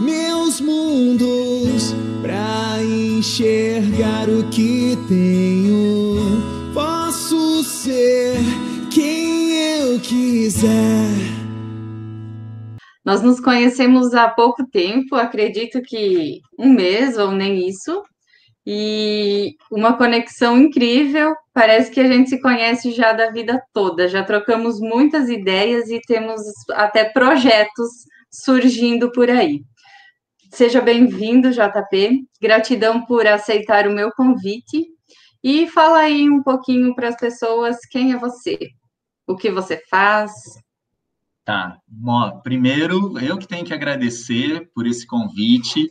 meus mundos pra enxergar o que tenho. Posso ser quem eu quiser. Nós nos conhecemos há pouco tempo, acredito que um mês ou nem isso, e uma conexão incrível. Parece que a gente se conhece já da vida toda, já trocamos muitas ideias e temos até projetos surgindo por aí. Seja bem-vindo, JP. Gratidão por aceitar o meu convite. E fala aí um pouquinho para as pessoas quem é você, o que você faz. Tá. Bom, primeiro, eu que tenho que agradecer por esse convite.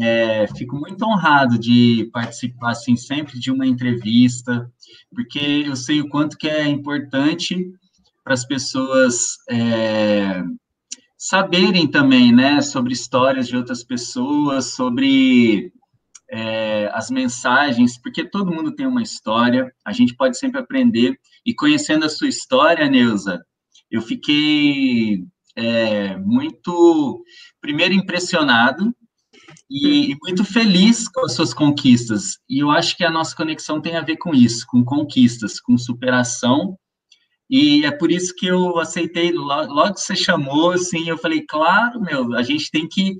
É, fico muito honrado de participar assim sempre de uma entrevista, porque eu sei o quanto que é importante para as pessoas é, saberem também, né, sobre histórias de outras pessoas, sobre é, as mensagens, porque todo mundo tem uma história, a gente pode sempre aprender. E conhecendo a sua história, Neuza, eu fiquei é, muito, primeiro, impressionado e, e, muito feliz com as suas conquistas. E eu acho que a nossa conexão tem a ver com isso, com conquistas, com superação. E é por isso que eu aceitei, logo que você chamou, assim, eu falei, claro, meu, a gente tem que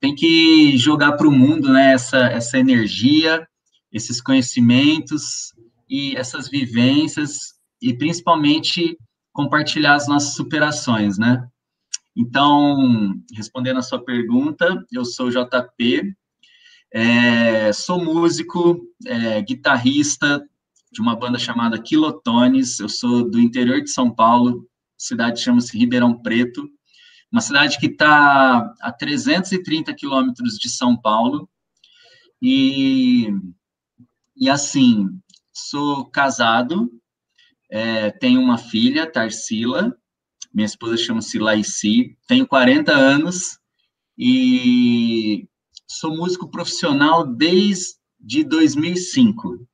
tem que jogar para o mundo, né, essa, essa energia, esses conhecimentos e essas vivências, e principalmente compartilhar as nossas superações, né? Então, respondendo a sua pergunta, eu sou JP, é, sou músico, é, guitarrista de uma banda chamada Quilotones, eu sou do interior de São Paulo, cidade chama-se Ribeirão Preto, uma cidade que está a 330 quilômetros de São Paulo, e, e assim, sou casado, é, tenho uma filha, Tarsila, minha esposa chama-se Laici, tenho 40 anos e sou músico profissional desde 2005.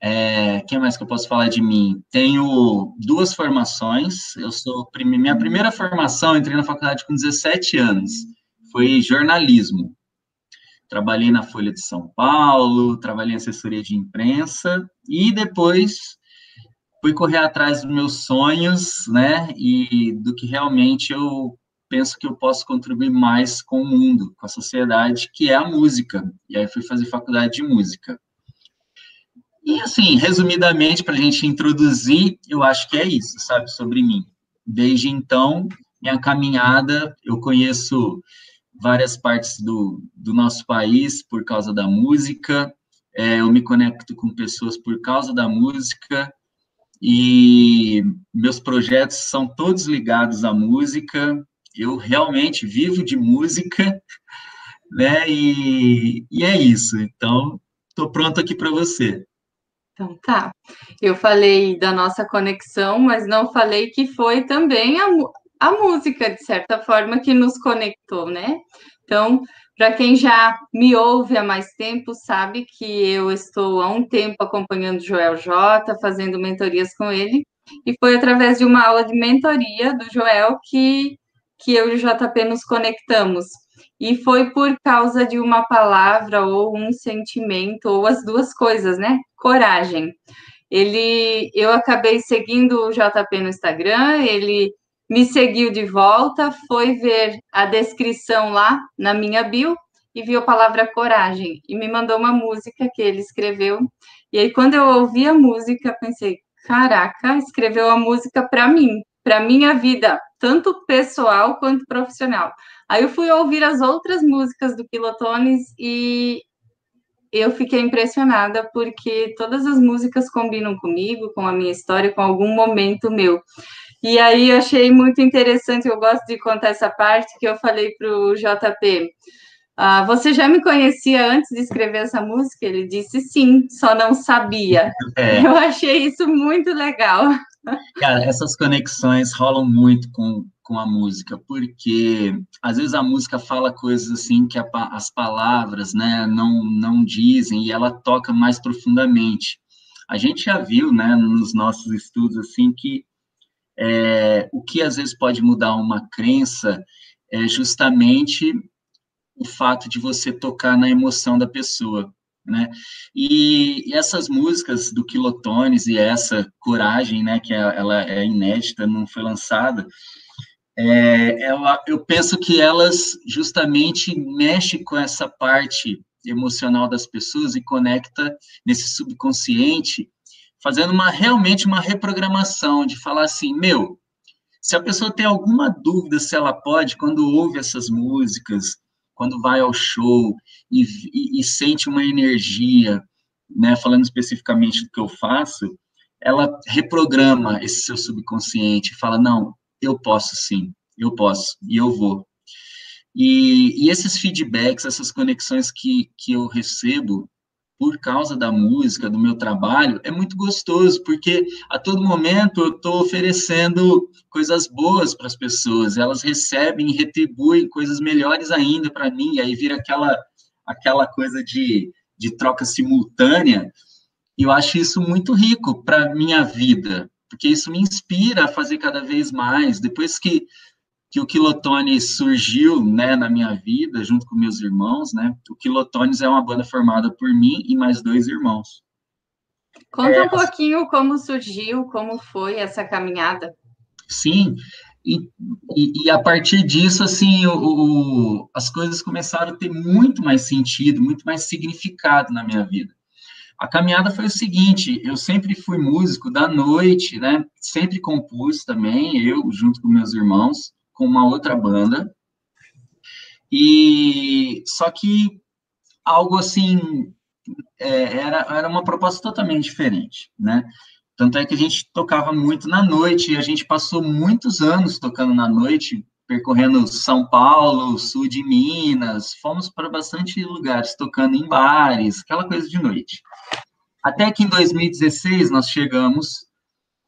É, que mais que eu posso falar de mim? Tenho duas formações. Eu sou minha primeira formação, entrei na faculdade com 17 anos. Foi jornalismo. Trabalhei na Folha de São Paulo, trabalhei em assessoria de imprensa e depois fui correr atrás dos meus sonhos, né, e do que realmente eu penso que eu posso contribuir mais com o mundo, com a sociedade, que é a música. E aí fui fazer faculdade de música. E assim, resumidamente, para a gente introduzir, eu acho que é isso, sabe, sobre mim. Desde então, minha caminhada, eu conheço várias partes do, do nosso país por causa da música, é, eu me conecto com pessoas por causa da música, e meus projetos são todos ligados à música. Eu realmente vivo de música, né? E, e é isso. Então, estou pronto aqui para você. Então tá. Eu falei da nossa conexão, mas não falei que foi também a, a música, de certa forma, que nos conectou, né? Então, para quem já me ouve há mais tempo, sabe que eu estou há um tempo acompanhando Joel J, fazendo mentorias com ele, e foi através de uma aula de mentoria do Joel que, que eu e o JP nos conectamos. E foi por causa de uma palavra ou um sentimento, ou as duas coisas, né? Coragem. Ele, eu acabei seguindo o JP no Instagram, ele me seguiu de volta, foi ver a descrição lá na minha bio e viu a palavra coragem e me mandou uma música que ele escreveu. E aí, quando eu ouvi a música, pensei: caraca, escreveu a música para mim, para minha vida, tanto pessoal quanto profissional. Aí eu fui ouvir as outras músicas do Pilotones e eu fiquei impressionada porque todas as músicas combinam comigo, com a minha história, com algum momento meu. E aí eu achei muito interessante, eu gosto de contar essa parte que eu falei para o JP. Ah, você já me conhecia antes de escrever essa música? Ele disse sim, só não sabia. É. Eu achei isso muito legal. Cara, essas conexões rolam muito com, com a música, porque às vezes a música fala coisas assim que a, as palavras né, não, não dizem e ela toca mais profundamente. A gente já viu, né, nos nossos estudos, assim, que é, o que às vezes pode mudar uma crença é justamente o fato de você tocar na emoção da pessoa, né? E, e essas músicas do Quilotones e essa Coragem, né, que é, ela é inédita, não foi lançada, é, ela, eu penso que elas justamente mexem com essa parte emocional das pessoas e conecta nesse subconsciente, fazendo uma realmente uma reprogramação de falar assim, meu, se a pessoa tem alguma dúvida se ela pode, quando ouve essas músicas, quando vai ao show e, e, e sente uma energia, né, falando especificamente do que eu faço, ela reprograma esse seu subconsciente, fala, não, eu posso sim, eu posso, e eu vou. E, e esses feedbacks, essas conexões que, que eu recebo por causa da música, do meu trabalho, é muito gostoso, porque a todo momento eu estou oferecendo coisas boas para as pessoas, elas recebem e retribuem coisas melhores ainda para mim, e aí vira aquela, aquela coisa de, de troca simultânea, e eu acho isso muito rico para minha vida, porque isso me inspira a fazer cada vez mais. Depois que que o Quilotones surgiu, né, na minha vida, junto com meus irmãos, né? O Quilotones é uma banda formada por mim e mais dois irmãos. Conta é, um pouquinho como surgiu, como foi essa caminhada. Sim, e, e, e a partir disso, assim, o, o, as coisas começaram a ter muito mais sentido, muito mais significado na minha vida. A caminhada foi o seguinte: eu sempre fui músico da noite, né? Sempre compus também, eu junto com meus irmãos com uma outra banda. E só que algo assim é, era, era uma proposta totalmente diferente, né? Tanto é que a gente tocava muito na noite, e a gente passou muitos anos tocando na noite, percorrendo São Paulo, sul de Minas, fomos para bastante lugares, tocando em bares, aquela coisa de noite. Até que em 2016 nós chegamos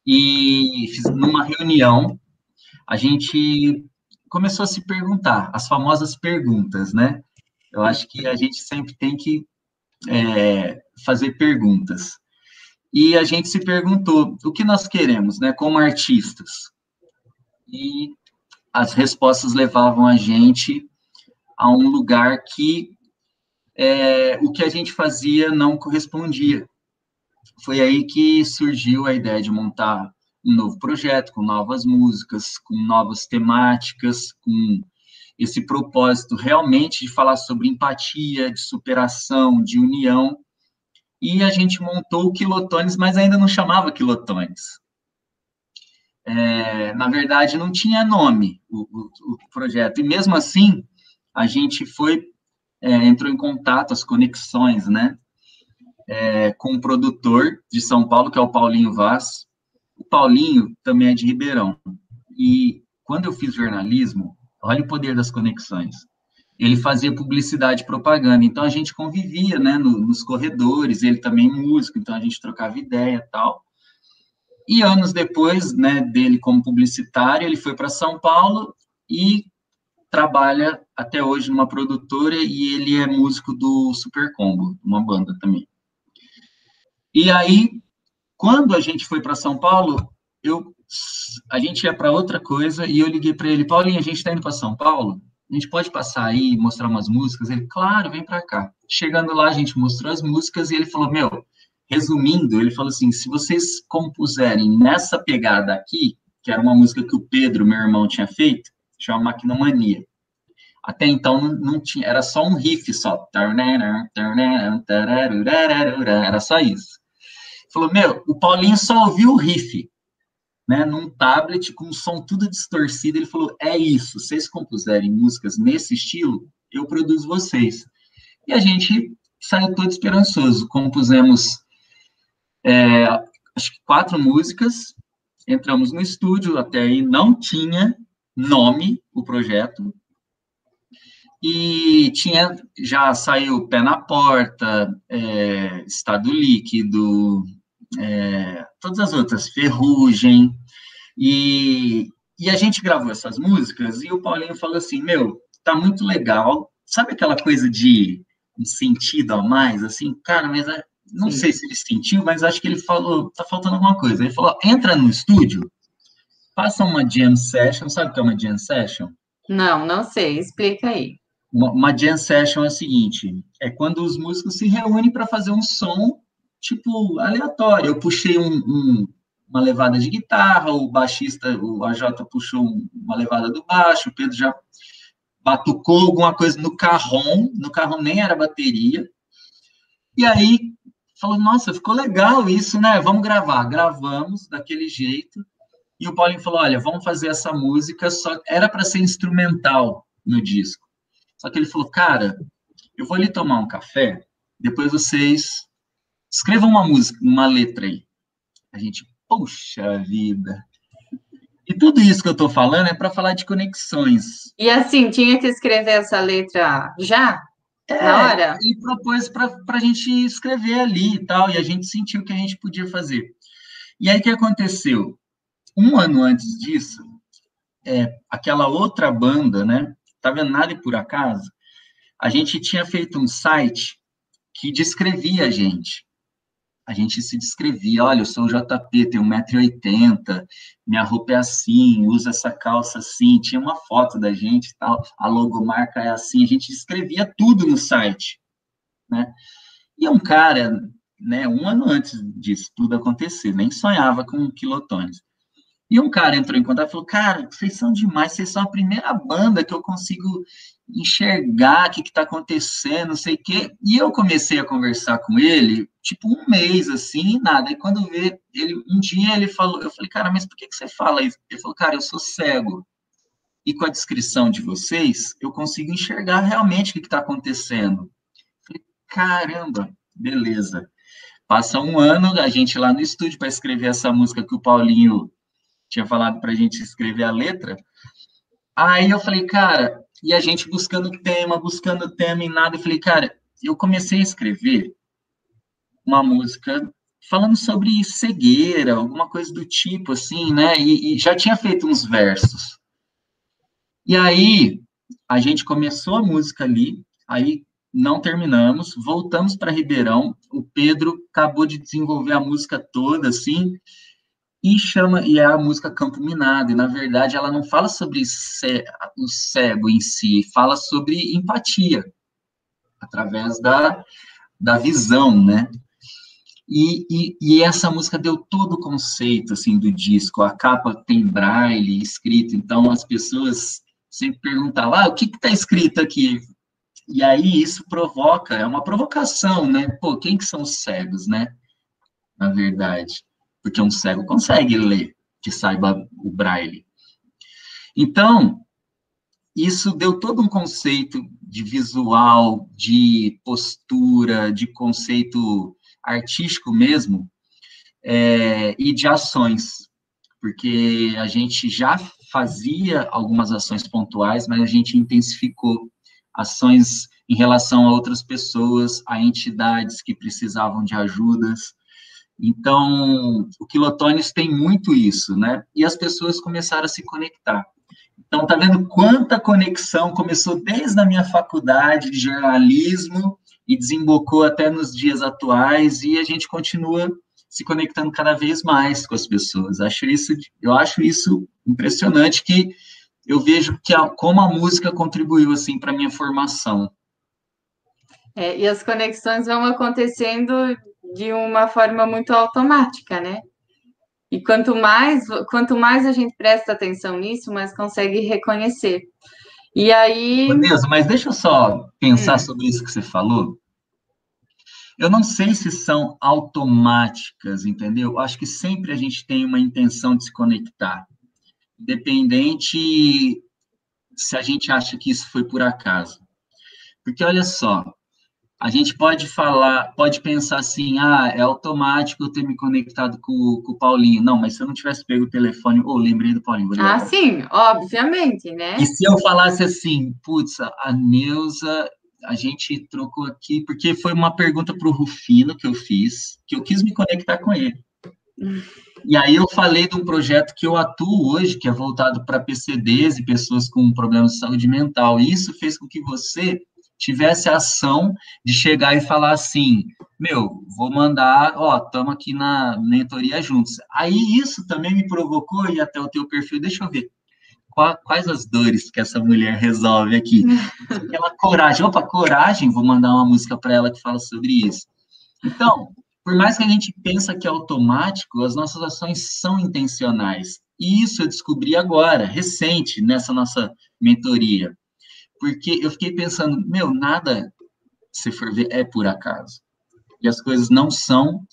e numa reunião a gente começou a se perguntar, as famosas perguntas, né? Eu acho que a gente sempre tem que é, fazer perguntas. E a gente se perguntou o que nós queremos, né, como artistas. E as respostas levavam a gente a um lugar que é, o que a gente fazia não correspondia. Foi aí que surgiu a ideia de montar um novo projeto, com novas músicas, com novas temáticas, com esse propósito realmente de falar sobre empatia, de superação, de união. E a gente montou o Quilotones, mas ainda não chamava Quilotones. É, na verdade, não tinha nome o, o, o, projeto. E mesmo assim, a gente foi, é, entrou em contato, as conexões, né? É, com um produtor de São Paulo, que é o Paulinho Vaz, o Paulinho também é de Ribeirão. E quando eu fiz jornalismo, olha o poder das conexões. Ele fazia publicidade e propaganda, então a gente convivia, né, no, nos corredores, ele também músico, então a gente trocava ideia tal. E anos depois, né, dele como publicitário, ele foi para São Paulo e trabalha até hoje numa produtora e ele é músico do Super Combo, uma banda também. E aí quando a gente foi para São Paulo, eu a gente ia para outra coisa e eu liguei para ele, Paulinho, a gente está indo para São Paulo? A gente pode passar aí mostrar umas músicas? Ele, claro, vem para cá. Chegando lá, a gente mostrou as músicas e ele falou, meu, resumindo, ele falou assim, se vocês compuserem nessa pegada aqui, que era uma música que o Pedro, meu irmão, tinha feito, chama Maquinomania. Até então não, tinha, era só um riff só. Era só isso falou, meu, o Paulinho só ouviu o riff, né, num tablet com o som tudo distorcido, ele falou, é isso, vocês compuserem músicas nesse estilo, eu produzo vocês. E a gente saiu todo esperançoso, compusemos é, acho que quatro músicas, entramos no estúdio, até aí não tinha nome o projeto, e tinha já saiu Pé na Porta, é, Estado Líquido, é, todas as outras, Ferrugem, e, e a gente gravou essas músicas, e o Paulinho falou assim, meu, tá muito legal, sabe aquela coisa de um sentido a mais, assim, cara, mas é, não Sim. sei se ele sentiu, mas acho que ele falou, tá faltando alguma coisa, ele falou, entra no estúdio, faça uma jam session, sabe o que é uma jam session? Não, não sei, explica aí. Uma, uma jam session é o seguinte: é quando os músicos se reúnem para fazer um som, tipo, aleatório. Eu puxei um, um, uma levada de guitarra, o baixista, o AJ puxou uma levada do baixo, o Pedro já batucou alguma coisa no carrom, no carrom nem era bateria. E aí falou: Nossa, ficou legal isso, né? Vamos gravar. Gravamos daquele jeito. E o Paulinho falou: Olha, vamos fazer essa música, só era para ser instrumental no disco. Só que ele falou: Cara, eu vou ali tomar um café, depois vocês escrevam uma música, uma letra aí. A gente, poxa vida. E tudo isso que eu estou falando é para falar de conexões. E assim, tinha que escrever essa letra já? É, na hora? E propôs para a gente escrever ali e tal, e a gente sentiu que a gente podia fazer. E aí o que aconteceu? Um ano antes disso, é, aquela outra banda, né? Tá vendo nada e por acaso? A gente tinha feito um site que descrevia a gente a gente se descrevia, olha, eu sou o JP, tenho 1,80m, minha roupa é assim, usa essa calça assim, tinha uma foto da gente tal, a logomarca é assim, a gente escrevia tudo no site, né? E um cara, né, um ano antes disso tudo acontecer, nem sonhava com quilotones. E um cara entrou em contato e falou: Cara, vocês são demais, vocês são a primeira banda que eu consigo enxergar o que está acontecendo, não sei o quê. E eu comecei a conversar com ele, tipo, um mês assim, nada. E quando vê, ele, um dia ele falou: Eu falei, cara, mas por que, que você fala isso? Ele falou, cara, eu sou cego. E com a descrição de vocês, eu consigo enxergar realmente o que está acontecendo. Eu falei, caramba, beleza. Passa um ano, a gente lá no estúdio para escrever essa música que o Paulinho tinha falado para a gente escrever a letra. Aí eu falei, cara, e a gente buscando tema, buscando tema e nada. Eu falei, cara, eu comecei a escrever uma música falando sobre cegueira, alguma coisa do tipo, assim, né? E, e já tinha feito uns versos. E aí a gente começou a música ali, aí não terminamos, voltamos para Ribeirão. O Pedro acabou de desenvolver a música toda, assim, e chama e é a música Campo Minado, e na verdade ela não fala sobre o cego em si, fala sobre empatia, através da, da visão, né? E, e, e, essa música deu todo o conceito, assim, do disco, a capa tem braille escrito, então as pessoas sempre perguntavam, ah, o que está escrito aqui? E aí isso provoca, é uma provocação, né? Pô, quem que são os cegos, né? Na verdade porque um cego consegue ler, que saiba o braille. Então, isso deu todo um conceito de visual, de postura, de conceito artístico mesmo, é, e de ações, porque a gente já fazia algumas ações pontuais, mas a gente intensificou ações em relação a outras pessoas, a entidades que precisavam de ajudas, então, o Quilotones tem muito isso, né? E as pessoas começaram a se conectar. Então, tá vendo quanta conexão começou desde a minha faculdade de jornalismo e desembocou até nos dias atuais e a gente continua se conectando cada vez mais com as pessoas. Acho isso, eu acho isso impressionante que eu vejo que a, como a música contribuiu assim para minha formação. É, e as conexões vão acontecendo de uma forma muito automática, né? E quanto mais, quanto mais a gente presta atenção nisso, mais consegue reconhecer. E aí. Deus, mas deixa eu só pensar hum. sobre isso que você falou. Eu não sei se são automáticas, entendeu? Acho que sempre a gente tem uma intenção de se conectar, independente se a gente acha que isso foi por acaso. Porque olha só, a gente pode falar, pode pensar assim, ah, é automático eu ter me conectado com, com o Paulinho. Não, mas se eu não tivesse pego o telefone, ou oh, lembrei do Paulinho. Ah, sim, obviamente, né? E se eu falasse assim, putz, a Neuza, a gente trocou aqui, porque foi uma pergunta para o Rufino que eu fiz, que eu quis me conectar com ele. E aí eu falei de um projeto que eu atuo hoje, que é voltado para PCDs e pessoas com problemas de saúde mental. E isso fez com que você tivesse a ação de chegar e falar assim, meu, vou mandar, ó, estamos aqui na mentoria juntos. Aí isso também me provocou ir até o teu perfil, deixa eu ver. quais as dores que essa mulher resolve aqui. Aquela coragem, opa, coragem, vou mandar uma música para ela que fala sobre isso. Então, por mais que a gente pensa que é automático, as nossas ações são intencionais. E isso eu descobri agora, recente, nessa nossa mentoria. Porque eu fiquei pensando, meu, nada, se for ver, é por acaso. E as coisas não são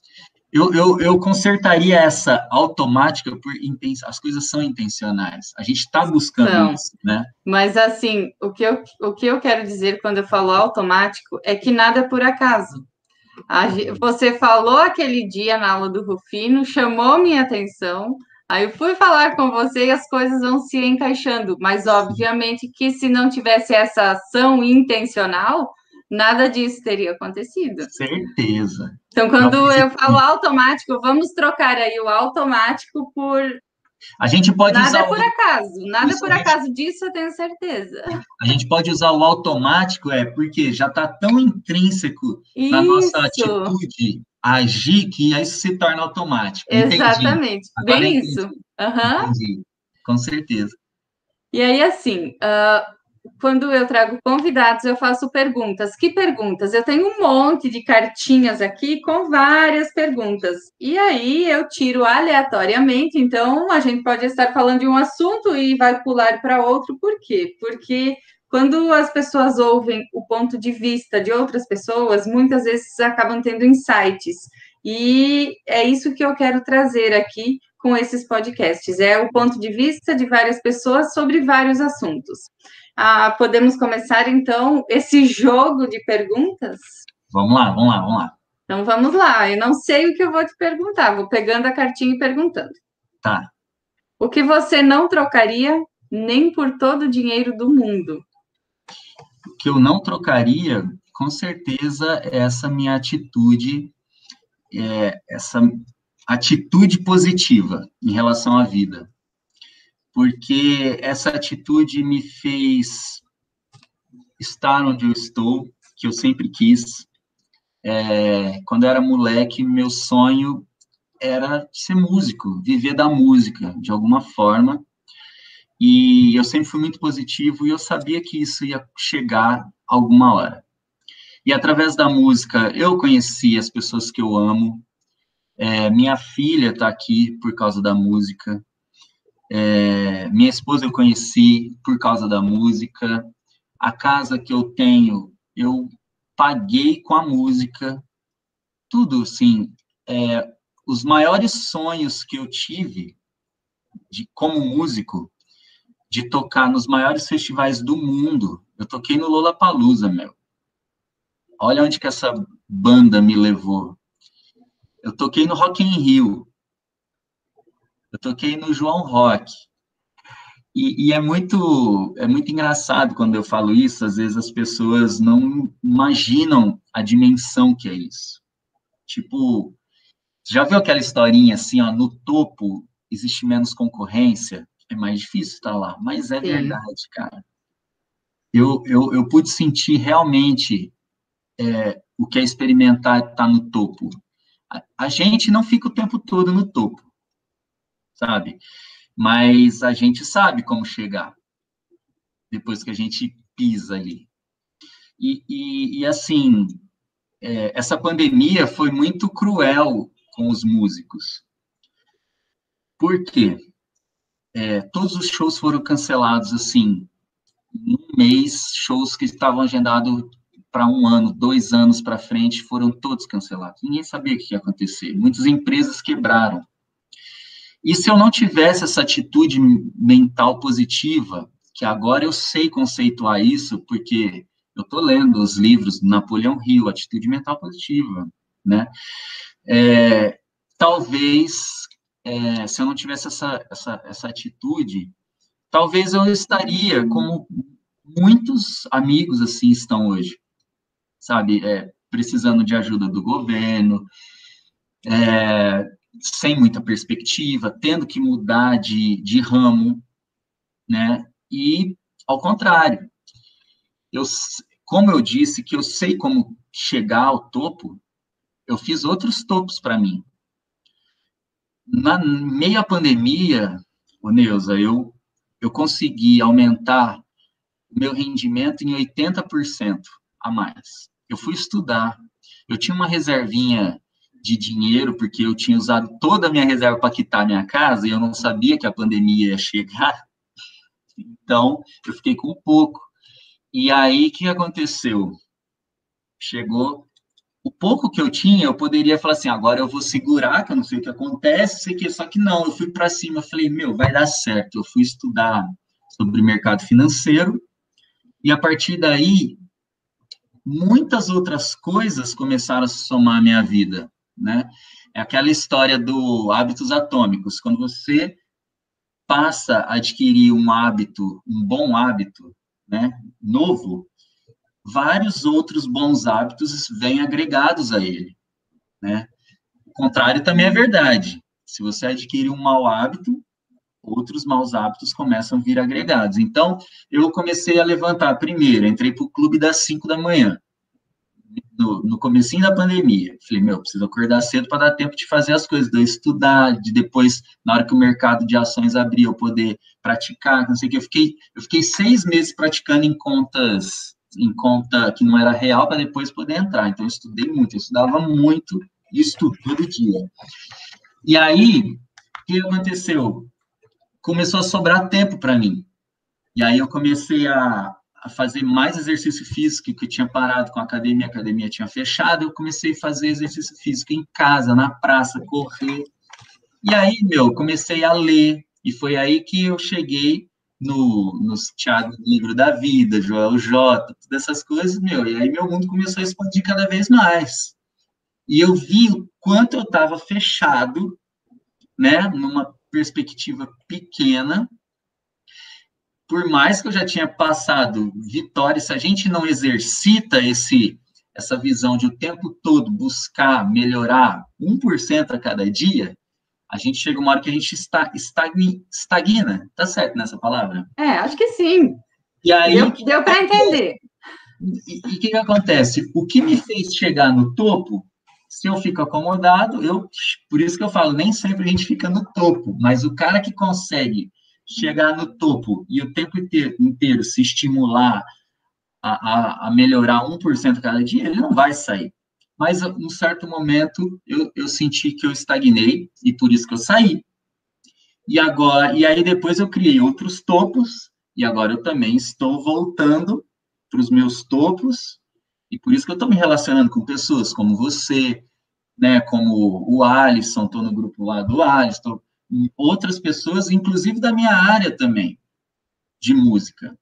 eu, eu, eu consertaria essa automática por as coisas são intencionais. A gente está buscando não, isso, né? Mas assim, o que, eu, o que eu quero dizer quando eu falo automático é que nada é por acaso. A, você falou aquele dia na aula do Rufino, chamou minha atenção, aí eu fui falar com você e as coisas vão se encaixando. Mas obviamente que se não tivesse essa ação intencional, nada disso teria acontecido. Certeza. Então, quando Não, eu falo automático, vamos trocar aí o automático por. A gente pode nada usar. Nada por acaso, nada Isso, por acaso disso eu tenho certeza. A gente pode usar o automático, é porque já está tão intrínseco Isso. na nossa atitude agir que isso se torna automático. Exatamente, bem isso. Uhum. Entendi. Com certeza. E aí, assim, uh, quando eu trago convidados, eu faço perguntas. Que perguntas? Eu tenho um monte de cartinhas aqui com várias perguntas. E aí eu tiro aleatoriamente, então a gente pode estar falando de um assunto e vai pular para outro. Por quê? Porque quando as pessoas ouvem o ponto de vista de outras pessoas, muitas vezes acabam tendo insights. E é isso que eu quero trazer aqui com esses podcasts. É o ponto de vista de várias pessoas sobre vários assuntos. Ah, podemos começar então esse jogo de perguntas? Vamos lá, vamos lá, vamos lá. Então vamos lá. Eu não sei o que eu vou te perguntar, vou pegando a cartinha e perguntando. Tá. O que você não trocaria nem por todo o dinheiro do mundo? O que eu não trocaria, com certeza, é essa minha atitude, é, essa atitude positiva em relação à vida porque essa atitude me fez estar onde eu estou, que eu sempre quis. É, quando eu era moleque, meu sonho era ser músico, viver da música de alguma forma. E eu sempre fui muito positivo e eu sabia que isso ia chegar alguma hora. E através da música, eu conheci as pessoas que eu amo. É, minha filha está aqui por causa da música. É, minha esposa eu conheci por causa da música. A casa que eu tenho, eu paguei com a música. Tudo, assim, é, os maiores sonhos que eu tive de como músico, de tocar nos maiores festivais do mundo. Eu toquei no Lollapalooza, meu. Olha onde que essa banda me levou. Eu toquei no Rock in Rio. Eu toquei no João Rock. E, e, é muito é muito engraçado quando eu falo isso, às vezes as pessoas não imaginam a dimensão que é isso. Tipo, já viu aquela historinha assim, ó, no topo existe menos concorrência, é mais difícil estar lá, mas é Sim. verdade, cara. Eu, eu, eu pude sentir realmente é, o que é experimentar estar tá no topo. A, a gente não fica o tempo todo no topo sabe? Mas a gente sabe como chegar depois que a gente pisa ali. E, e, e assim, é, essa pandemia foi muito cruel com os músicos. Por quê? É, todos os shows foram cancelados, assim, um mês, shows que estavam agendados para um ano, dois anos para frente, foram todos cancelados. Ninguém sabia o que ia acontecer. Muitas empresas quebraram. E se eu não tivesse essa atitude mental positiva, que agora eu sei conceituar isso, porque eu estou lendo os livros do Napoleão Hill, Atitude Mental Positiva, né? É, talvez, é, se eu não tivesse essa, essa, essa atitude, talvez eu estaria como muitos amigos assim estão hoje, sabe? É, precisando de ajuda do governo, é, sem muita perspectiva, tendo que mudar de, de ramo, né? E, ao contrário, eu, como eu disse que eu sei como chegar ao topo, eu fiz outros topos para mim. Na meia pandemia, o Neuza, eu eu consegui aumentar o meu rendimento em 80% a mais. Eu fui estudar, eu tinha uma reservinha de dinheiro, porque eu tinha usado toda a minha reserva para quitar minha casa e eu não sabia que a pandemia ia chegar. Então, eu fiquei com pouco. E aí, o que aconteceu? Chegou o pouco que eu tinha, eu poderia falar assim, agora eu vou segurar, que eu não sei o que acontece, sei que, só que não, eu fui para cima, falei, meu, vai dar certo. Eu fui estudar sobre mercado financeiro, e a partir daí, muitas outras coisas começaram a somar à minha vida, né? É aquela história do hábitos atômicos, quando você passa a adquirir um hábito, um bom hábito, né, novo, vários outros bons hábitos vêm agregados a ele, né? O contrário também é verdade. Se você adquire um mau hábito, outros maus hábitos começam a vir agregados. Então, eu comecei a levantar primeiro, entrei para o clube das 5 da manhã, no, no comecinho da pandemia. Falei, meu, preciso acordar cedo para dar tempo de fazer as coisas, de estudar, de depois, na hora que o mercado de ações abrir, eu poder praticar, não sei o que. Eu fiquei, eu fiquei seis meses praticando em contas, em conta que não era real, para depois poder entrar. Então, eu estudei muito, eu estudava muito, estudo todo dia. E aí, o que aconteceu? Começou a sobrar tempo para mim. E aí eu comecei a, a fazer mais exercício físico, que eu tinha parado com a academia, a academia tinha fechado, eu comecei a fazer exercício físico em casa, na praça, correr. E aí, meu, comecei a ler, e foi aí que eu cheguei no, no Thiago Livro da Vida, Joel J, todas essas coisas, meu, e aí meu mundo começou a expandir cada vez mais. E eu vi o quanto eu estava fechado, né, numa perspectiva pequena, por mais que eu já tinha passado vitória, se a gente não exercita esse essa visão de o tempo todo buscar melhorar 1% a cada dia, a gente chega uma hora que a gente está estagna, estagna. Tá certo nessa palavra? É, acho que sim. E aí, deu deu para entender. E o que, que acontece? O que me fez chegar no topo, se eu fico acomodado, eu, por isso que eu falo, nem sempre a gente fica no topo, mas o cara que consegue chegar no topo e o tempo inteiro, inteiro se estimular a, a, a melhorar 1% cada dia, ele não vai sair. Mas, em um certo momento, eu, eu senti que eu estagnei, e por isso que eu saí. E agora, e aí depois eu criei outros topos, e agora eu também estou voltando para os meus topos, e por isso que eu estou me relacionando com pessoas como você, né, como o Alisson, estou no grupo lá do Alisson, outras pessoas, inclusive da minha área também, de música.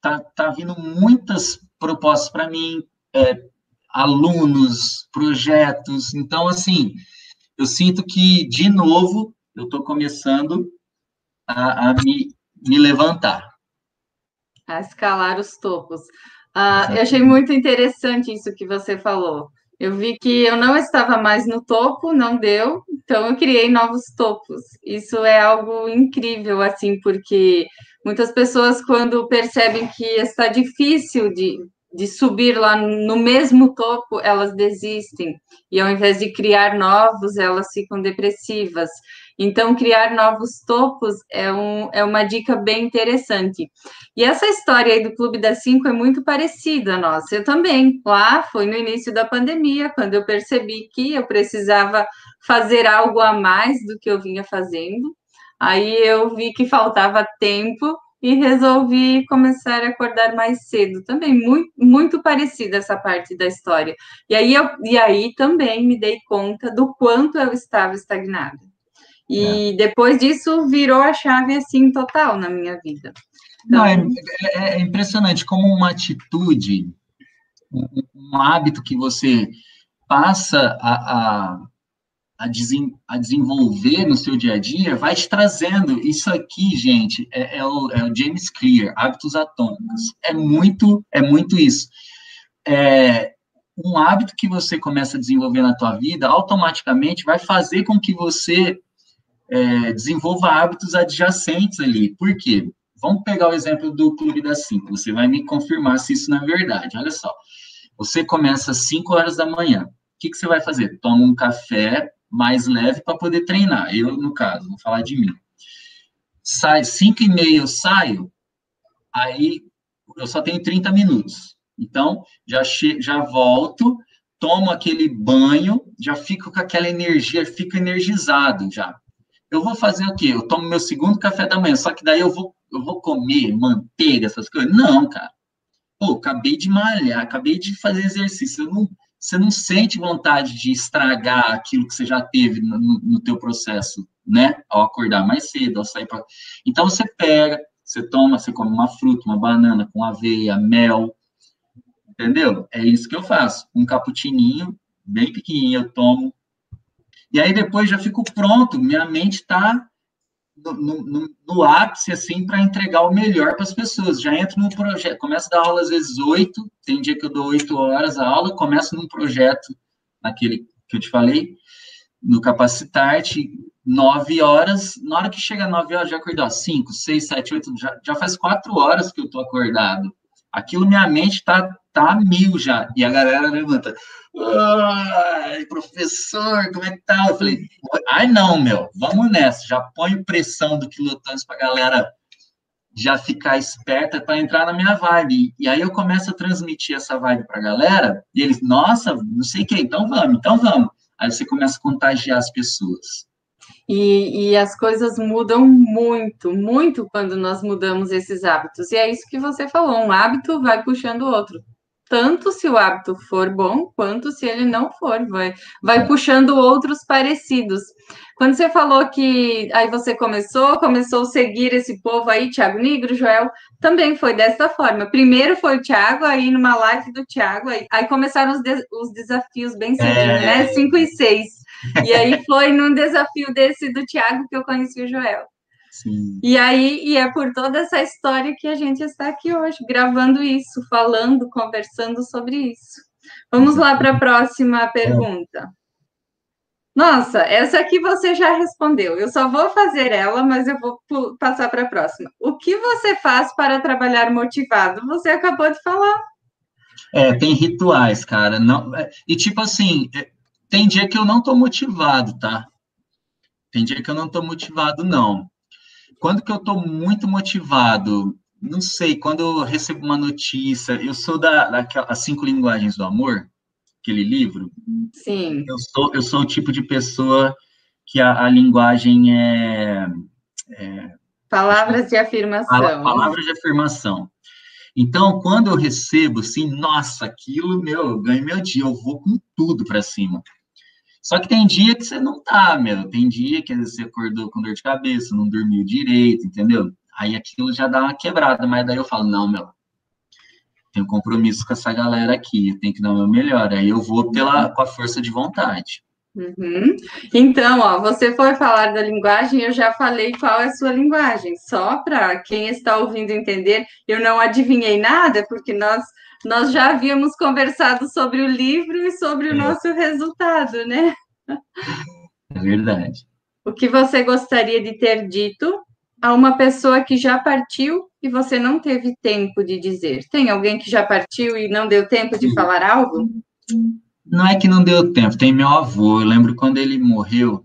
Tá, tá vindo muitas propostas para mim, é, alunos, projetos. Então, assim, eu sinto que, de novo, eu estou começando a, a me, me levantar. A escalar os topos. Ah, eu achei muito interessante isso que você falou. Eu vi que eu não estava mais no topo, não deu, então eu criei novos topos. Isso é algo incrível, assim, porque muitas pessoas, quando percebem que está difícil de, de subir lá no mesmo topo, elas desistem. E ao invés de criar novos, elas ficam depressivas. Então, criar novos topos é, um, é uma dica bem interessante. E essa história aí do Clube das Cinco é muito parecida a nossa. Eu também. Lá foi no início da pandemia, quando eu percebi que eu precisava fazer algo a mais do que eu vinha fazendo. Aí eu vi que faltava tempo e resolvi começar a acordar mais cedo. Também muito, muito parecida essa parte da história. E aí, eu, e aí também me dei conta do quanto eu estava estagnada. E é. depois disso virou a chave assim total na minha vida. Então, Não, é, é, é, impressionante como uma atitude, um, um, hábito que você passa a, a, a, desen, a, desenvolver no seu dia a dia vai te trazendo. Isso aqui, gente, é, é o, é o, James Clear, hábitos atômicos. É muito, é muito isso. É, um hábito que você começa a desenvolver na tua vida, automaticamente vai fazer com que você é, desenvolva hábitos adjacentes ali. Por quê? Vamos pegar o exemplo do Clube das 5. Você vai me confirmar se isso não é verdade. Olha só. Você começa às 5 horas da manhã. O que, que você vai fazer? Toma um café mais leve para poder treinar. Eu, no caso, vou falar de mim. sai, 5 e meia eu saio, aí eu só tenho 30 minutos. Então, já, che já volto, tomo aquele banho, já fico com aquela energia, fico energizado já. Eu vou fazer o quê? Eu tomo meu segundo café da manhã, só que daí eu vou, eu vou comer manteiga, essas coisas. Não, cara. Pô, acabei de malhar, acabei de fazer exercício. Eu não, você não sente vontade de estragar aquilo que você já teve no, no teu processo, né? Ao acordar mais cedo, ao sair para... Então, você pega, você toma, você come uma fruta, uma banana com aveia, mel, entendeu? É isso que eu faço. Um cappuccininho, bem pequenininho, eu tomo. E aí, depois já fico pronto, minha mente está no, no, no, ápice, assim, para entregar o melhor para as pessoas. Já entro num projeto, começo a dar aula às vezes oito, tem dia que eu dou oito horas a aula, começo num projeto, naquele que eu te falei, no Capacitarte, nove horas, na hora que chega nove horas, já acordou cinco, seis, sete, oito, já, já faz quatro horas que eu estou acordado. Aquilo, minha mente está tá mil já, e a galera levanta, Ai, professor, como é que tá? Eu falei, ai não, meu, vamos nessa, já ponho pressão do quilotões para a galera já ficar esperta para entrar na minha vibe. E aí eu começo a transmitir essa vibe para a galera, e eles, nossa, não sei o que, então vamos, então vamos. Aí você começa a contagiar as pessoas. E, e, as coisas mudam muito, muito quando nós mudamos esses hábitos. E é isso que você falou: um hábito vai puxando o outro tanto se o hábito for bom, quanto se ele não for, vai, vai puxando outros parecidos. Quando você falou que aí você começou, começou a seguir esse povo aí, Thiago Negro, Joel, também foi dessa forma. Primeiro foi o Thiago, aí numa live do Thiago, aí, aí começaram os, de, os desafios bem cedinho, é... né? Cinco e seis. E aí foi num desafio desse do Thiago que eu conheci o Joel. Sim. E aí, e é por toda essa história que a gente está aqui hoje, gravando isso, falando, conversando sobre isso. Vamos lá para a próxima pergunta. Nossa, essa aqui você já respondeu. Eu só vou fazer ela, mas eu vou passar para a próxima. O que você faz para trabalhar motivado? Você acabou de falar. É, tem rituais, cara. Não, é, e tipo assim, é, tem dia que eu não estou motivado, tá? Tem dia que eu não estou motivado, não. Quando que eu estou muito motivado? Não sei, quando eu recebo uma notícia, eu sou da, daquelas cinco linguagens do amor, aquele livro. Sim. Eu sou, eu sou o tipo de pessoa que a, a linguagem é, é Palavras de afirmação. Palavras de afirmação. Então, quando eu recebo, assim, nossa, aquilo, meu, eu ganho meu dia, eu vou com tudo para cima. Só que tem dia que você não tá, meu. Tem dia que você acordou com dor de cabeça, não dormiu direito, entendeu? Aí aquilo já dá uma quebrada, mas daí eu falo, não, meu, tenho compromisso com essa galera aqui, eu tenho que dar o meu melhor. Aí eu vou pela, com a força de vontade. Uhum. Então, ó, você foi falar da linguagem, eu já falei qual é a sua linguagem. Só para quem está ouvindo entender, eu não adivinhei nada, porque nós nós já havíamos conversado sobre o livro e sobre o é. nosso resultado, né? É verdade. O que você gostaria de ter dito a uma pessoa que já partiu e você não teve tempo de dizer? Tem alguém que já partiu e não deu tempo de falar algo? Não é que não deu tempo, tem meu avô. Eu lembro quando ele morreu,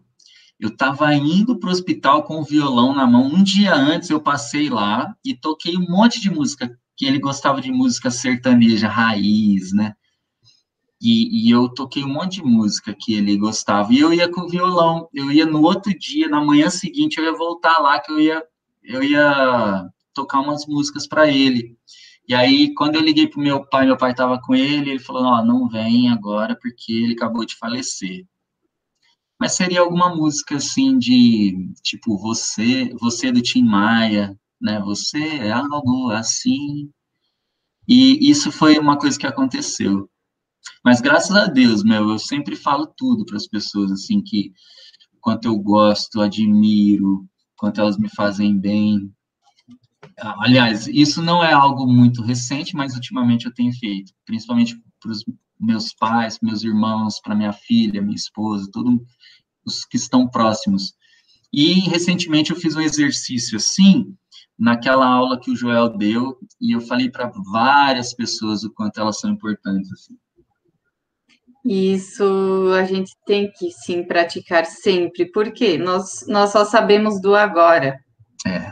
eu estava indo para o hospital com o violão na mão. Um dia antes eu passei lá e toquei um monte de música que ele gostava de música sertaneja, raiz, né? E, e, eu toquei um monte de música que ele gostava. E eu ia com violão. Eu ia no outro dia, na manhã seguinte, eu ia voltar lá, que eu ia, eu ia tocar umas músicas para ele. E aí, quando eu liguei pro meu pai, meu pai estava com ele, ele falou: Ó, oh, não vem agora porque ele acabou de falecer. Mas seria alguma música assim de tipo você, você do Tim Maia, né? Você é algo assim. E isso foi uma coisa que aconteceu. Mas graças a Deus, meu, eu sempre falo tudo para as pessoas, assim, que quanto eu gosto, admiro, quanto elas me fazem bem. Aliás, isso não é algo muito recente, mas ultimamente eu tenho feito, principalmente para os meus pais, meus irmãos, para minha filha, minha esposa, todos os que estão próximos. E recentemente eu fiz um exercício assim, naquela aula que o Joel deu, e eu falei para várias pessoas o quanto elas são importantes. Assim. Isso a gente tem que sim praticar sempre, porque nós, nós só sabemos do agora. É.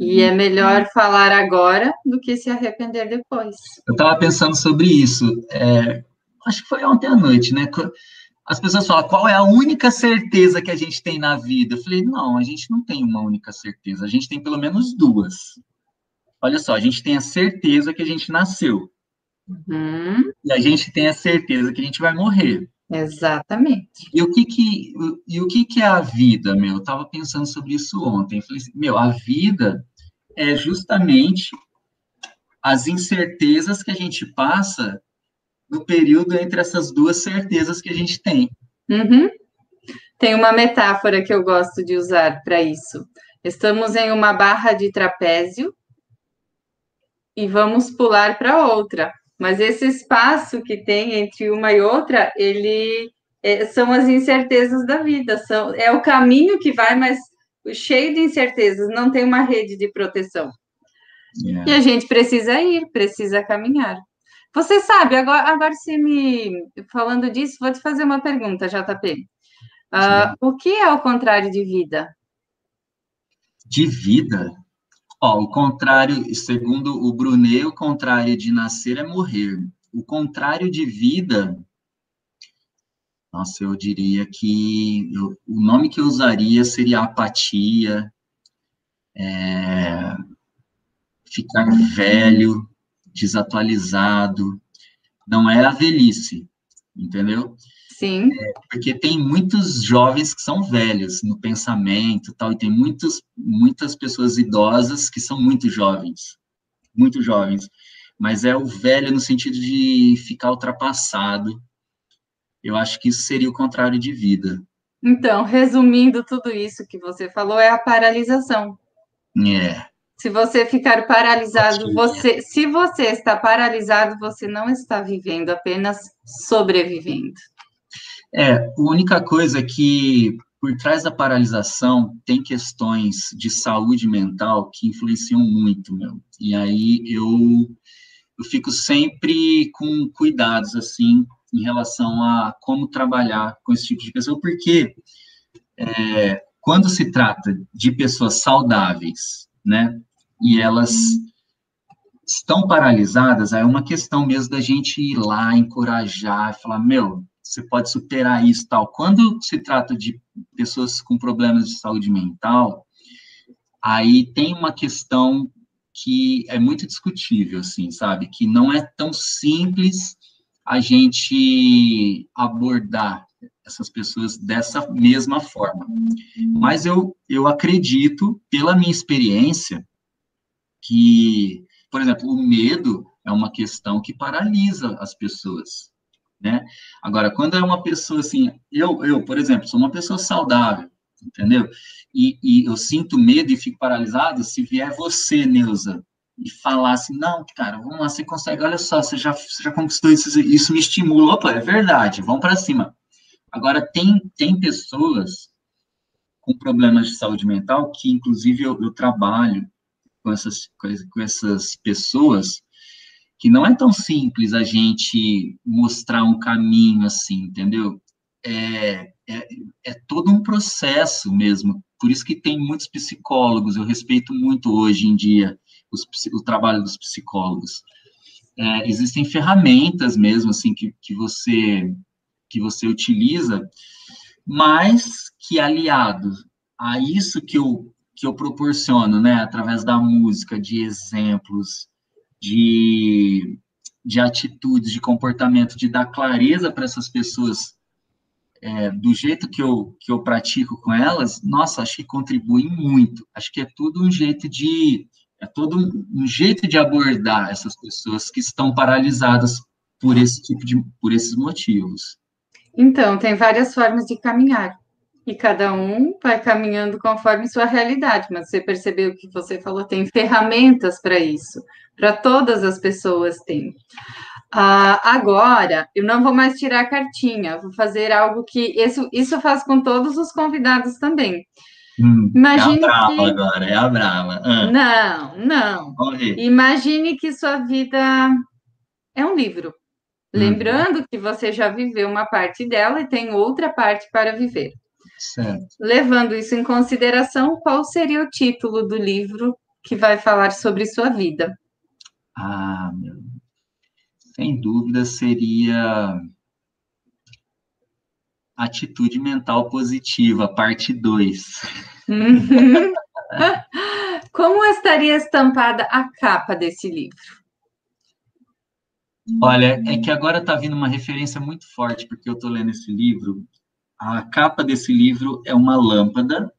E é melhor falar agora do que se arrepender depois. Eu estava pensando sobre isso. É, acho que foi ontem à noite, né? As pessoas falam qual é a única certeza que a gente tem na vida. Eu falei, não, a gente não tem uma única certeza, a gente tem pelo menos duas. Olha só, a gente tem a certeza que a gente nasceu. Uhum. E a gente tem a certeza que a gente vai morrer. Exatamente. E o que que, e o que, que é a vida, meu? Eu estava pensando sobre isso ontem. Eu falei assim, meu, a vida é justamente as incertezas que a gente passa no período entre essas duas certezas que a gente tem. Uhum. Tem uma metáfora que eu gosto de usar para isso. Estamos em uma barra de trapézio e vamos pular para outra. Mas esse espaço que tem entre uma e outra, ele é, são as incertezas da vida, são, é o caminho que vai, mas cheio de incertezas, não tem uma rede de proteção. Yeah. E a gente precisa ir, precisa caminhar. Você sabe, agora, agora se me falando disso, vou te fazer uma pergunta, JP. Uh, ah, o que é o contrário de vida? De vida? Ó, o contrário, segundo o Brunet, o contrário de nascer é morrer. O contrário de vida, nossa, eu diria que eu, o nome que eu usaria seria apatia, é, ficar velho, desatualizado. Não é a velhice, entendeu? Sim. É, porque tem muitos jovens que são velhos no pensamento tal, e tem muitos, muitas pessoas idosas que são muito jovens, muito jovens. Mas é o velho no sentido de ficar ultrapassado, eu acho que isso seria o contrário de vida. Então, resumindo tudo isso que você falou, é a paralisação. É. Se você ficar paralisado, você, se você está paralisado, você não está vivendo, apenas sobrevivendo. É, a única coisa é que por trás da paralisação tem questões de saúde mental que influenciam muito, meu. E aí eu eu fico sempre com cuidados assim em relação a como trabalhar com esse tipo de pessoa, porque é, quando se trata de pessoas saudáveis, né, e elas estão paralisadas, é uma questão mesmo da gente ir lá, encorajar, falar, meu, você pode superar isso tal. Quando se trata de pessoas com problemas de saúde mental, aí tem uma questão que é muito discutível, assim, sabe? Que não é tão simples a gente abordar essas pessoas dessa mesma forma. Mas eu, eu acredito, pela minha experiência, que, por exemplo, o medo é uma questão que paralisa as pessoas, né? Agora, quando é uma pessoa assim, eu, eu por exemplo, sou uma pessoa saudável, entendeu? E, e eu sinto medo e fico paralisado, se vier você, Neuza, e falar assim, não, cara, vamos lá, você consegue, olha só, você já, você já conquistou isso, isso me estimula, opa, é verdade, vamos para cima. Agora, tem, tem pessoas com problemas de saúde mental que, inclusive, eu, eu trabalho com essas, com essas pessoas que não é tão simples a gente mostrar um caminho assim, entendeu? É, é, é todo um processo mesmo. Por isso que tem muitos psicólogos, eu respeito muito hoje em dia os, o trabalho dos psicólogos. É, existem ferramentas mesmo assim que, que você que você utiliza, mas que aliado a isso que eu que eu proporciono, né, através da música, de exemplos, de, de atitudes, de comportamento, de dar clareza para essas pessoas é, do jeito que eu, que eu pratico com elas, nossa, acho que contribui muito. Acho que é tudo um jeito de é todo um, um, jeito de abordar essas pessoas que estão paralisadas por esse tipo de por esses motivos. Então, tem várias formas de caminhar. E cada um vai caminhando conforme sua realidade, mas você percebeu que você falou, tem ferramentas para isso, para todas as pessoas tem. Ah, agora, eu não vou mais tirar a cartinha, vou fazer algo que isso, isso faz com todos os convidados também. Hum, Imagine é a brava que... agora, é a brava. Ah. Não, não. Imagine que sua vida é um livro. Hum. Lembrando que você já viveu uma parte dela e tem outra parte para viver. Certo. Levando isso em consideração, qual seria o título do livro que vai falar sobre sua vida? Ah, meu. sem dúvida seria Atitude Mental Positiva, parte 2. Uhum. Como estaria estampada a capa desse livro? Olha, é que agora está vindo uma referência muito forte, porque eu estou lendo esse livro. A capa desse livro é uma lâmpada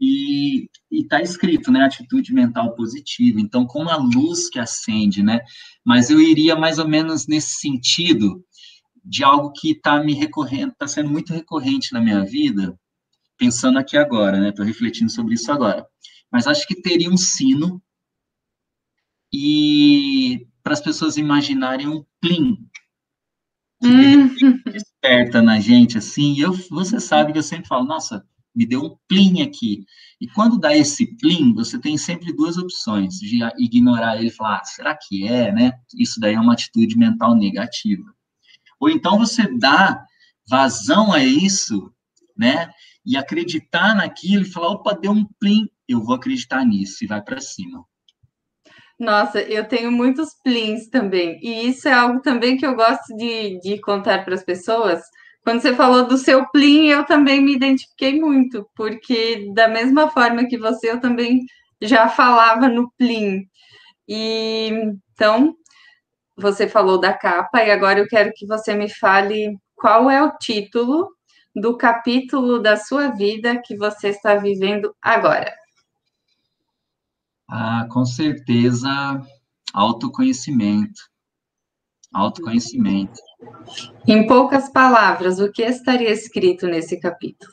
e está escrito, né, atitude mental positiva. Então, com a luz que acende, né? Mas eu iria mais ou menos nesse sentido de algo que está me recorrendo, está sendo muito recorrente na minha vida, pensando aqui agora, né? Estou refletindo sobre isso agora. Mas acho que teria um sino e para as pessoas imaginarem um plim que hum. Desperta na gente assim. Eu, você sabe que eu sempre falo, nossa, me deu um plim aqui. E quando dá esse plim, você tem sempre duas opções, de ignorar ele e falar, ah, será que é, né? Isso daí é uma atitude mental negativa. Ou então você dá vazão a isso, né? E acreditar naquilo e falar, opa, deu um plim, eu vou acreditar nisso e vai para cima. Nossa, eu tenho muitos plins também. E isso é algo também que eu gosto de, de contar para as pessoas. Quando você falou do seu plim, eu também me identifiquei muito, porque da mesma forma que você, eu também já falava no plim. E então, você falou da capa, e agora eu quero que você me fale qual é o título do capítulo da sua vida que você está vivendo agora. Ah, com certeza, autoconhecimento. Autoconhecimento. Em poucas palavras, o que estaria escrito nesse capítulo?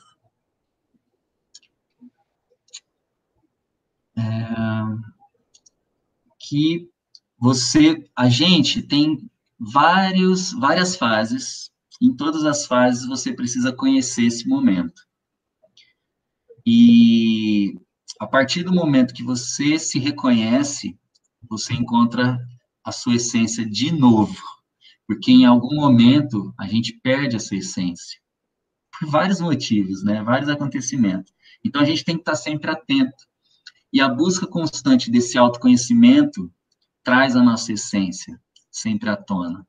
É, que você, a gente tem vários, várias fases. Em todas as fases você precisa conhecer esse momento. E a partir do momento que você se reconhece, você encontra a sua essência de novo. Porque em algum momento a gente perde essa essência. Por vários motivos, né? Vários acontecimentos. Então a gente tem que estar sempre atento. E a busca constante desse autoconhecimento traz a nossa essência sempre à tona.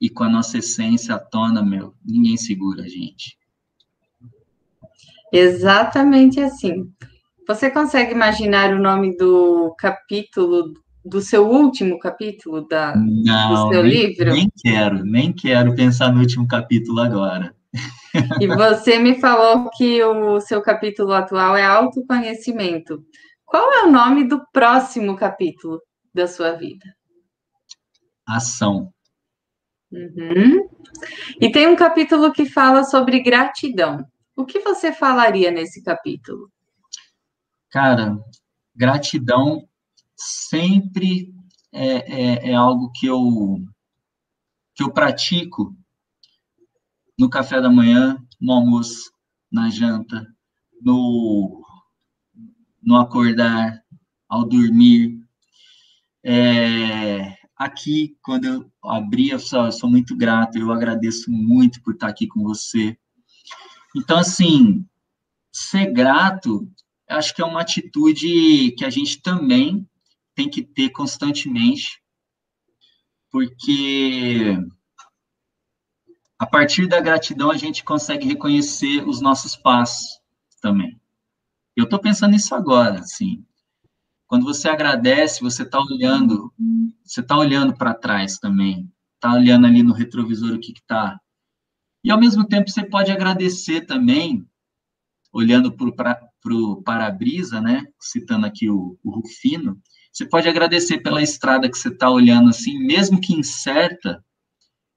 E com a nossa essência à tona, meu, ninguém segura a gente. Exatamente assim. Você consegue imaginar o nome do capítulo, do seu último capítulo da, Não, do seu nem, livro? Nem quero, nem quero pensar no último capítulo agora. E você me falou que o seu capítulo atual é autoconhecimento. Qual é o nome do próximo capítulo? da sua vida? Ação. Uhum. E tem um capítulo que fala sobre gratidão. O que você falaria nesse capítulo? Cara, gratidão sempre é, é, é algo que eu que eu pratico no café da manhã, no almoço, na janta, no, no acordar, ao dormir, é, aqui, quando eu abri, eu sou, eu sou muito grato, eu agradeço muito por estar aqui com você. Então, assim, ser grato, acho que é uma atitude que a gente também tem que ter constantemente, porque a partir da gratidão a gente consegue reconhecer os nossos passos também. Eu estou pensando nisso agora, assim. Quando você agradece, você está olhando, você está olhando para trás também, está olhando ali no retrovisor o que está. E ao mesmo tempo você pode agradecer também, olhando para o para-brisa, né? Citando aqui o, o Rufino, você pode agradecer pela estrada que você está olhando assim, mesmo que incerta,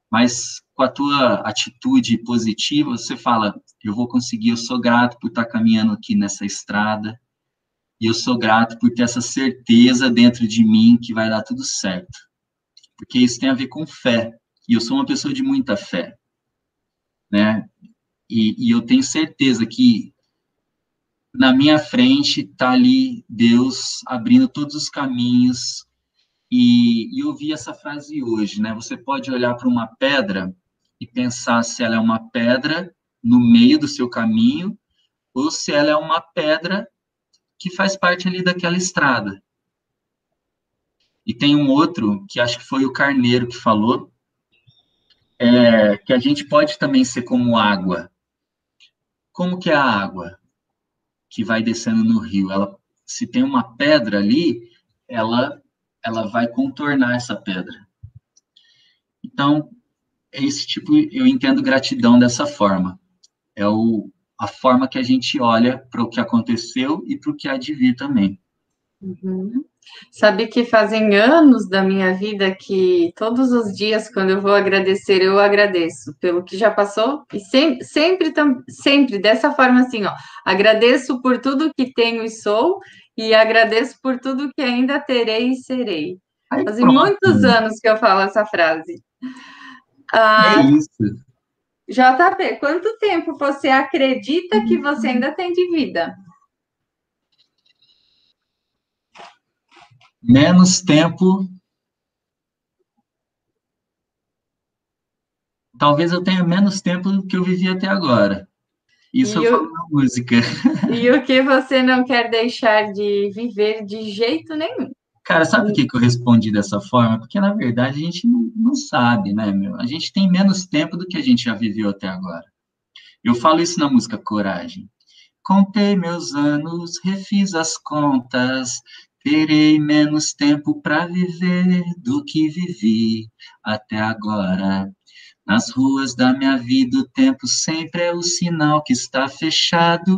mas com a tua atitude positiva, você fala: eu vou conseguir, eu sou grato por estar tá caminhando aqui nessa estrada, e eu sou grato por ter essa certeza dentro de mim que vai dar tudo certo. Porque isso tem a ver com fé. E eu sou uma pessoa de muita fé. Né? E, e eu tenho certeza que na minha frente está ali Deus abrindo todos os caminhos. E, e eu vi essa frase hoje, né? Você pode olhar para uma pedra e pensar se ela é uma pedra no meio do seu caminho, ou se ela é uma pedra que faz parte ali daquela estrada. E tem um outro, que acho que foi o Carneiro que falou, é, que a gente pode também ser como água. Como que é a água que vai descendo no rio? Ela, se tem uma pedra ali, ela, ela vai contornar essa pedra. Então, é esse tipo, eu entendo gratidão dessa forma. É o, a forma que a gente olha para o que aconteceu e para o que há de vir também. Uhum. Sabe que fazem anos da minha vida que todos os dias, quando eu vou agradecer, eu agradeço pelo que já passou e sempre, sempre, sempre dessa forma assim, ó. Agradeço por tudo que tenho e sou e agradeço por tudo que ainda terei e serei. Fazem muitos anos que eu falo essa frase. Ah, é isso. JP, quanto tempo você acredita que você ainda tem de vida? Menos tempo. Talvez eu tenha menos tempo do que eu vivi até agora. Isso e eu falo na música. E o que você não quer deixar de viver de jeito nenhum? Cara, sabe por que, que eu respondi dessa forma? Porque, na verdade, a gente não, não sabe, né, meu? A gente tem menos tempo do que a gente já viveu até agora. Eu falo isso na música Coragem. Contei meus anos, refiz as contas, terei menos tempo para viver do que vivi até agora. Nas ruas da minha vida, o tempo sempre é o sinal que está fechado.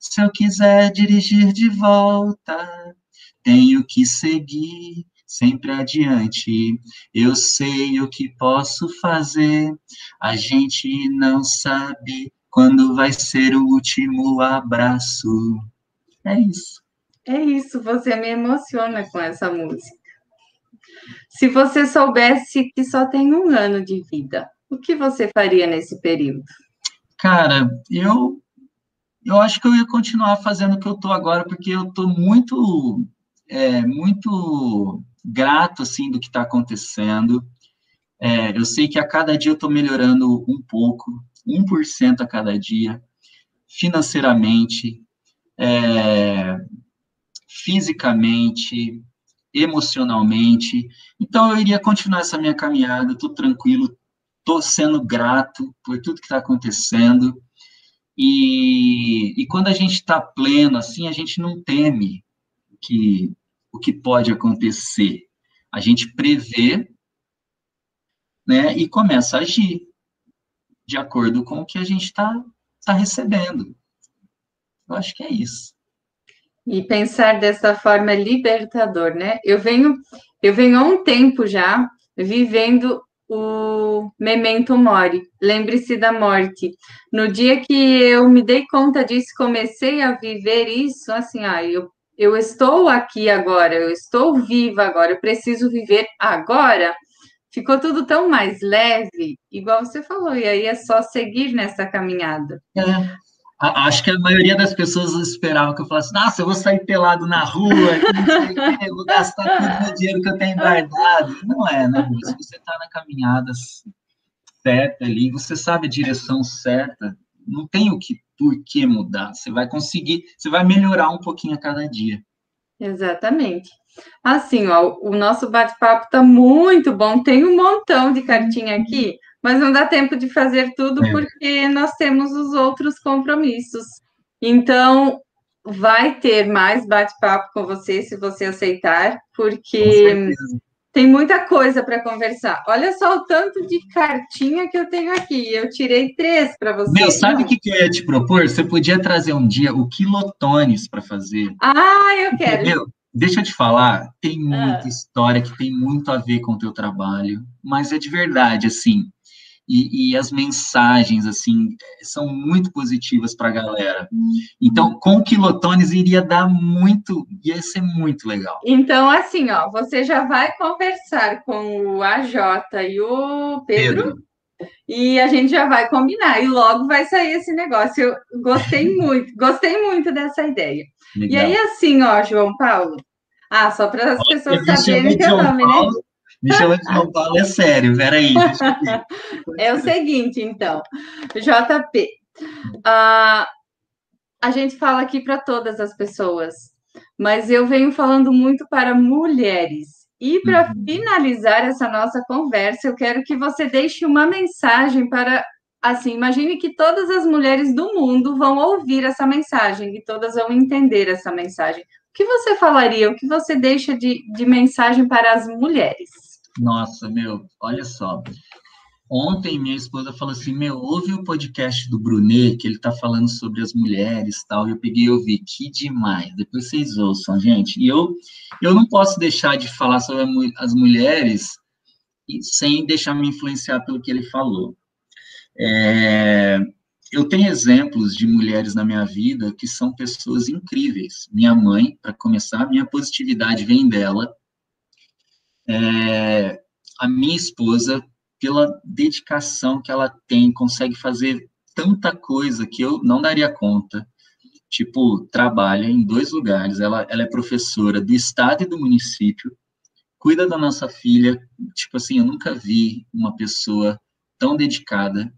Se eu quiser dirigir de volta, tenho que seguir sempre adiante. Eu sei o que posso fazer. A gente não sabe quando vai ser o último abraço. É isso. É isso, você me emociona com essa música. Se você soubesse que só tem um ano de vida, o que você faria nesse período? Cara, eu eu acho que eu ia continuar fazendo o que eu estou agora, porque eu estou muito é, muito grato, assim, do que está acontecendo. É, eu sei que a cada dia eu estou melhorando um pouco, 1% a cada dia, financeiramente, é, fisicamente, emocionalmente. Então, eu iria continuar essa minha caminhada, estou tranquilo, estou sendo grato por tudo que está acontecendo. E, e quando a gente está pleno, assim, a gente não teme que o que pode acontecer. A gente prevê, né, e começa a agir de acordo com o que a gente está tá recebendo. Eu acho que é isso. E pensar dessa forma é libertador, né? Eu venho, eu venho há um tempo já vivendo o memento mori, lembre-se da morte. No dia que eu me dei conta disso, comecei a viver isso, assim, ah, eu eu estou aqui agora, eu estou viva agora, eu preciso viver agora. Ficou tudo tão mais leve, igual você falou, e aí é só seguir nessa caminhada. É. Acho que a maioria das pessoas esperava que eu falasse, nossa, eu vou sair pelado na rua, eu vou gastar todo o dinheiro que eu tenho guardado. Não é, né? Se você está na caminhada certa ali, você sabe a direção certa, não tem o que por que mudar. Você vai conseguir, você vai melhorar um pouquinho a cada dia. Exatamente. Assim, ó, o nosso bate-papo está muito bom. Tem um montão de cartinha aqui, mas não dá tempo de fazer tudo é. porque nós temos os outros compromissos. Então, vai ter mais bate-papo com você se você aceitar, porque tem muita coisa para conversar. Olha só o tanto de cartinha que eu tenho aqui. Eu tirei três para você. Meu, sabe o que, que eu ia te propor? Você podia trazer um dia o quilotones para fazer. Ah, eu quero. Entendeu? Deixa eu te falar, tem muita ah. história que tem muito a ver com o teu trabalho, mas é de verdade, assim e, e, as mensagens, assim, são muito positivas para a galera. Então, com quilotones iria dar muito, ia ser muito legal. Então, assim, ó, você já vai conversar com o AJ e o Pedro, Pedro. e a gente já vai combinar, e logo vai sair esse negócio. Eu gostei muito, gostei muito dessa ideia. Legal. E aí, assim, ó, João Paulo, ah, só para as pessoas saberem teu nome? Paulo. né? Me chama de São Paulo, é sério, peraí. É o seguinte, então, JP, uh, a gente fala aqui para todas as pessoas, mas eu venho falando muito para mulheres. E para uhum. finalizar essa nossa conversa, eu quero que você deixe uma mensagem para. Assim, imagine que todas as mulheres do mundo vão ouvir essa mensagem e todas vão entender essa mensagem. O que você falaria? O que você deixa de, de mensagem para as mulheres? Nossa, meu, olha só. Ontem minha esposa falou assim: Meu, ouve o podcast do Brunet, que ele tá falando sobre as mulheres tal. E eu peguei e ouvi, que demais. Depois vocês ouçam, gente. E eu, eu não posso deixar de falar sobre as mulheres sem deixar me influenciar pelo que ele falou. É, eu tenho exemplos de mulheres na minha vida que são pessoas incríveis. Minha mãe, para começar, minha positividade vem dela. É, a minha esposa pela dedicação que ela tem, consegue fazer tanta coisa que eu não daria conta. Tipo, trabalha em dois lugares. Ela, ela é professora do estado e do município, cuida da nossa filha. Tipo assim, eu nunca vi uma pessoa tão dedicada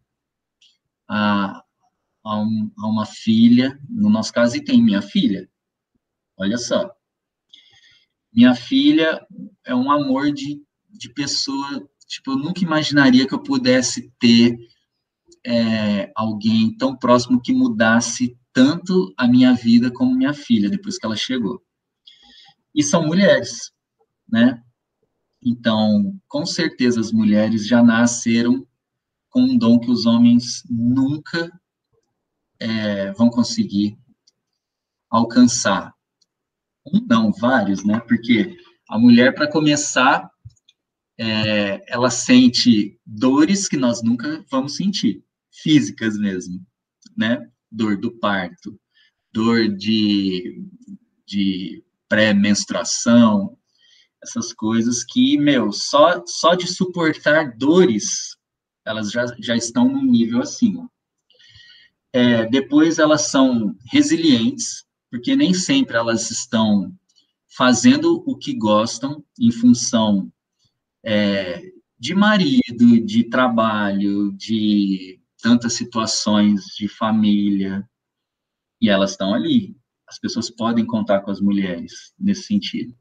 a, a, um, a uma filha. No nosso caso, e tem minha filha. Olha só. Minha filha é um amor de, de pessoa Tipo, eu nunca imaginaria que eu pudesse ter é, alguém tão próximo que mudasse tanto a minha vida como minha filha depois que ela chegou. E são mulheres, né? Então, com certeza as mulheres já nasceram com um dom que os homens nunca é, vão conseguir alcançar. Um não, vários, né? Porque a mulher, para começar, é, ela sente dores que nós nunca vamos sentir, físicas mesmo, né? Dor do parto, dor de, de pré-menstruação, essas coisas que, meu, só, só de suportar dores, elas já, já estão num nível acima. É, depois elas são resilientes, porque nem sempre elas estão fazendo o que gostam em função é, de marido, de trabalho, de tantas situações de família, e elas estão ali. As pessoas podem contar com as mulheres nesse sentido.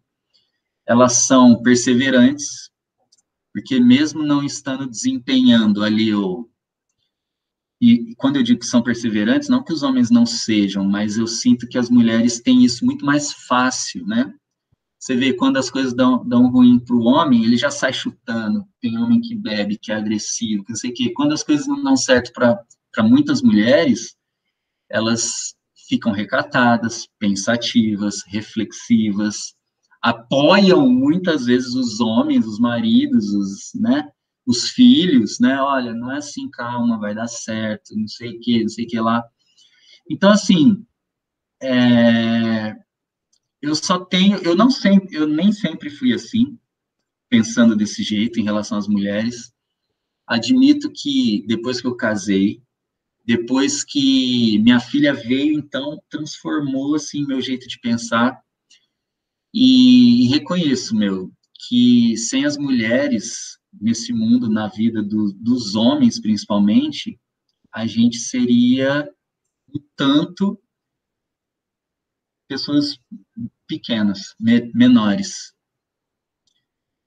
Elas são perseverantes, porque mesmo não estando desempenhando ali o e quando eu digo que são perseverantes, não que os homens não sejam, mas eu sinto que as mulheres têm isso muito mais fácil, né? Você vê, quando as coisas dão, dão ruim para o homem, ele já sai chutando. Tem homem que bebe, que é agressivo, que não sei o quê. Quando as coisas não dão certo para muitas mulheres, elas ficam recatadas, pensativas, reflexivas, apoiam muitas vezes os homens, os maridos, os, né, os filhos, né? Olha, não é assim, calma, vai dar certo, não sei o que, não sei o que lá. Então, assim, é, eu só tenho, eu não sempre, eu nem sempre fui assim, pensando desse jeito em relação às mulheres. Admito que depois que eu casei, depois que minha filha veio, então transformou assim meu jeito de pensar e, reconheço, meu, que sem as mulheres nesse mundo, na vida do, dos homens principalmente, a gente seria um tanto pessoas pequenas, me, menores.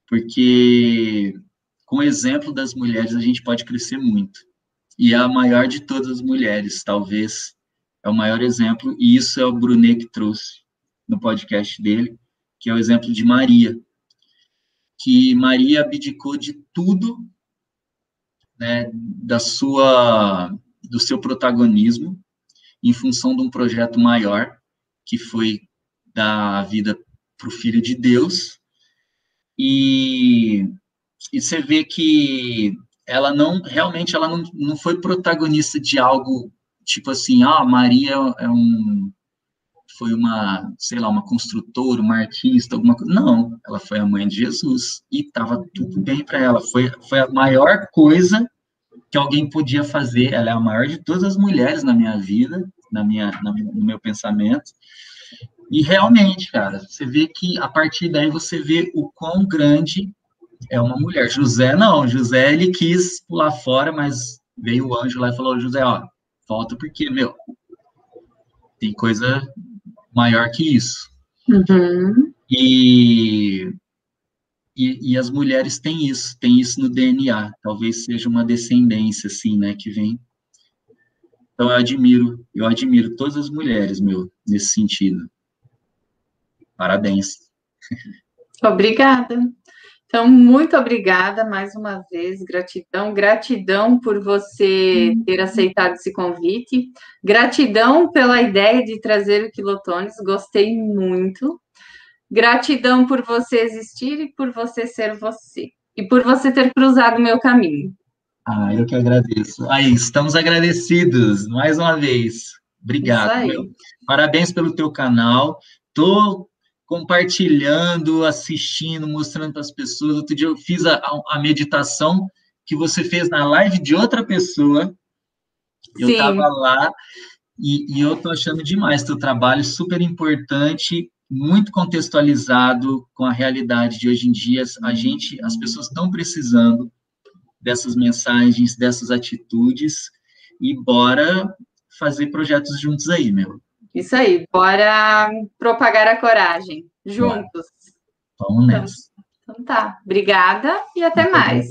Porque com o exemplo das mulheres a gente pode crescer muito. E é a maior de todas as mulheres, talvez, é o maior exemplo, e isso é o Brunet que trouxe no podcast dele, que é o exemplo de Maria. Que Maria abdicou de tudo, né, da sua do seu protagonismo em função de um projeto maior, que foi dar vida para o Filho de Deus, e, e você vê que ela não, realmente, ela não, não foi protagonista de algo, tipo assim, ah, Maria é um, foi uma, sei lá, uma construtora, uma artista, alguma coisa. Não, ela foi a mãe de Jesus e estava tudo bem para ela. Foi, foi a maior coisa que alguém podia fazer. Ela é a maior de todas as mulheres na minha vida, na minha, na, no meu pensamento. E realmente, cara, você vê que a partir daí você vê o quão grande é uma mulher. José não, José ele quis pular fora, mas veio o anjo lá e falou: José, ó, volta porque, meu, tem coisa maior que isso. Uhum. E, e, e, as mulheres têm isso, têm isso no DNA. Talvez seja uma descendência, assim, né, que vem. Então eu admiro, eu admiro todas as mulheres, meu, nesse sentido. Parabéns. Obrigada. Então, muito obrigada mais uma vez, gratidão, gratidão por você ter aceitado esse convite, gratidão pela ideia de trazer o Quilotones, gostei muito, gratidão por você existir e por você ser você, e por você ter cruzado o meu caminho. Ah, eu que agradeço. Aí, estamos agradecidos, mais uma vez. Obrigado. Parabéns pelo teu canal. Tô compartilhando, assistindo, mostrando para as pessoas. Outro dia eu fiz a, a, meditação que você fez na live de outra pessoa. Eu estava lá e, e, eu estou achando demais teu trabalho, super importante, muito contextualizado com a realidade de hoje em dia. A gente, as pessoas estão precisando dessas mensagens, dessas atitudes e bora fazer projetos juntos aí, meu. Isso aí, bora propagar a coragem, juntos. Vamos nessa. Então, então tá, obrigada e até mais.